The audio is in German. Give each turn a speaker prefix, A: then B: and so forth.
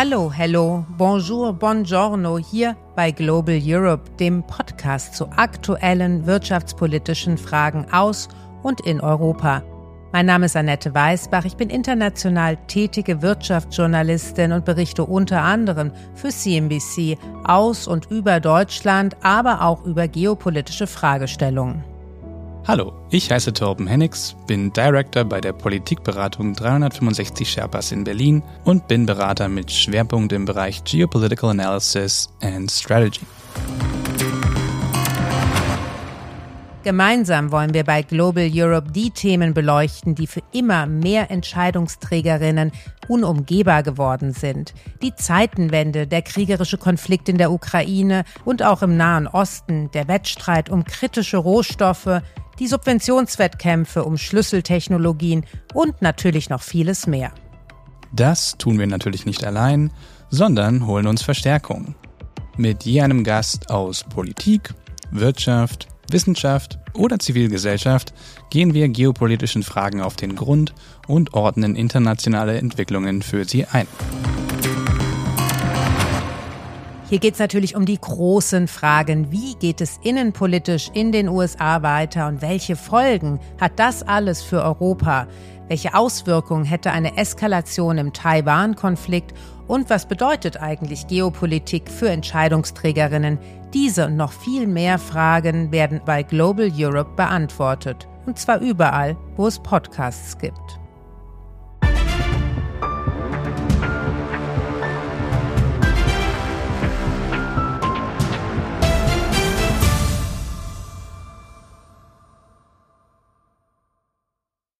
A: Hallo, hello, bonjour, buongiorno hier bei Global Europe, dem Podcast zu aktuellen wirtschaftspolitischen Fragen aus und in Europa. Mein Name ist Annette Weißbach, ich bin international tätige Wirtschaftsjournalistin und berichte unter anderem für CNBC aus und über Deutschland, aber auch über geopolitische Fragestellungen.
B: Hallo, ich heiße Torben Hennigs, bin Director bei der Politikberatung 365 Sherpas in Berlin und bin Berater mit Schwerpunkt im Bereich Geopolitical Analysis and Strategy.
A: Gemeinsam wollen wir bei Global Europe die Themen beleuchten, die für immer mehr Entscheidungsträgerinnen unumgehbar geworden sind. Die Zeitenwende, der kriegerische Konflikt in der Ukraine und auch im Nahen Osten, der Wettstreit um kritische Rohstoffe, die Subventionswettkämpfe um Schlüsseltechnologien und natürlich noch vieles mehr.
B: Das tun wir natürlich nicht allein, sondern holen uns Verstärkung. Mit je einem Gast aus Politik, Wirtschaft, Wissenschaft oder Zivilgesellschaft gehen wir geopolitischen Fragen auf den Grund und ordnen internationale Entwicklungen für sie ein.
A: Hier geht es natürlich um die großen Fragen. Wie geht es innenpolitisch in den USA weiter und welche Folgen hat das alles für Europa? Welche Auswirkungen hätte eine Eskalation im Taiwan-Konflikt und was bedeutet eigentlich Geopolitik für Entscheidungsträgerinnen? Diese und noch viel mehr Fragen werden bei Global Europe beantwortet. Und zwar überall, wo es Podcasts gibt.